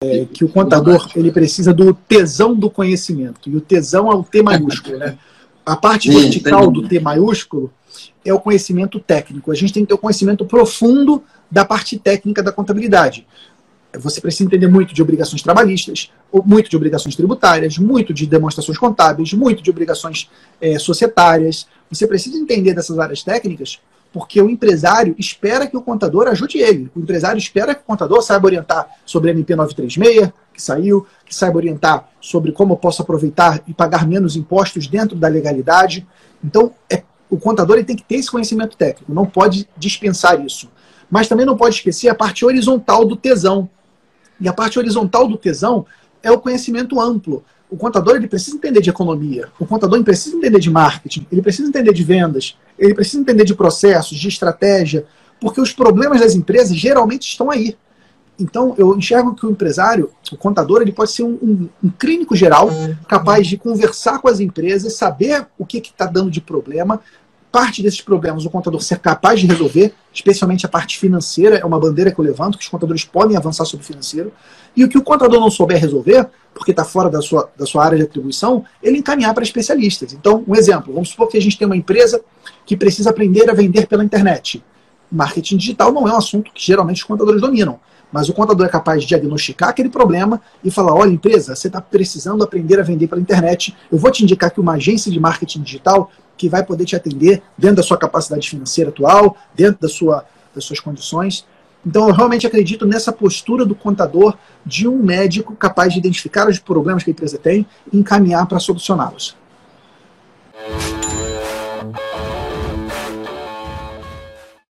é, que o contador ele precisa do tesão do conhecimento. E o tesão é o T maiúsculo, né? A parte vertical do T maiúsculo é o conhecimento técnico. A gente tem que ter o conhecimento profundo da parte técnica da contabilidade. Você precisa entender muito de obrigações trabalhistas, muito de obrigações tributárias, muito de demonstrações contábeis, muito de obrigações é, societárias. Você precisa entender dessas áreas técnicas porque o empresário espera que o contador ajude ele. O empresário espera que o contador saiba orientar sobre a MP 936, que saiu, que saiba orientar sobre como eu posso aproveitar e pagar menos impostos dentro da legalidade. Então, é, o contador ele tem que ter esse conhecimento técnico, não pode dispensar isso. Mas também não pode esquecer a parte horizontal do tesão. E a parte horizontal do tesão é o conhecimento amplo o contador ele precisa entender de economia, o contador precisa entender de marketing, ele precisa entender de vendas, ele precisa entender de processos, de estratégia, porque os problemas das empresas geralmente estão aí. Então, eu enxergo que o empresário, o contador, ele pode ser um, um, um clínico geral, capaz de conversar com as empresas, saber o que está dando de problema, parte desses problemas o contador ser capaz de resolver, especialmente a parte financeira, é uma bandeira que eu levanto, que os contadores podem avançar sobre o financeiro, e o que o contador não souber resolver, porque está fora da sua, da sua área de atribuição, ele encaminhar para especialistas. Então, um exemplo, vamos supor que a gente tem uma empresa que precisa aprender a vender pela internet. Marketing digital não é um assunto que geralmente os contadores dominam, mas o contador é capaz de diagnosticar aquele problema e falar: olha, empresa, você está precisando aprender a vender pela internet. Eu vou te indicar que uma agência de marketing digital que vai poder te atender dentro da sua capacidade financeira atual, dentro da sua, das suas condições. Então, eu realmente acredito nessa postura do contador de um médico capaz de identificar os problemas que a empresa tem e encaminhar para solucioná-los.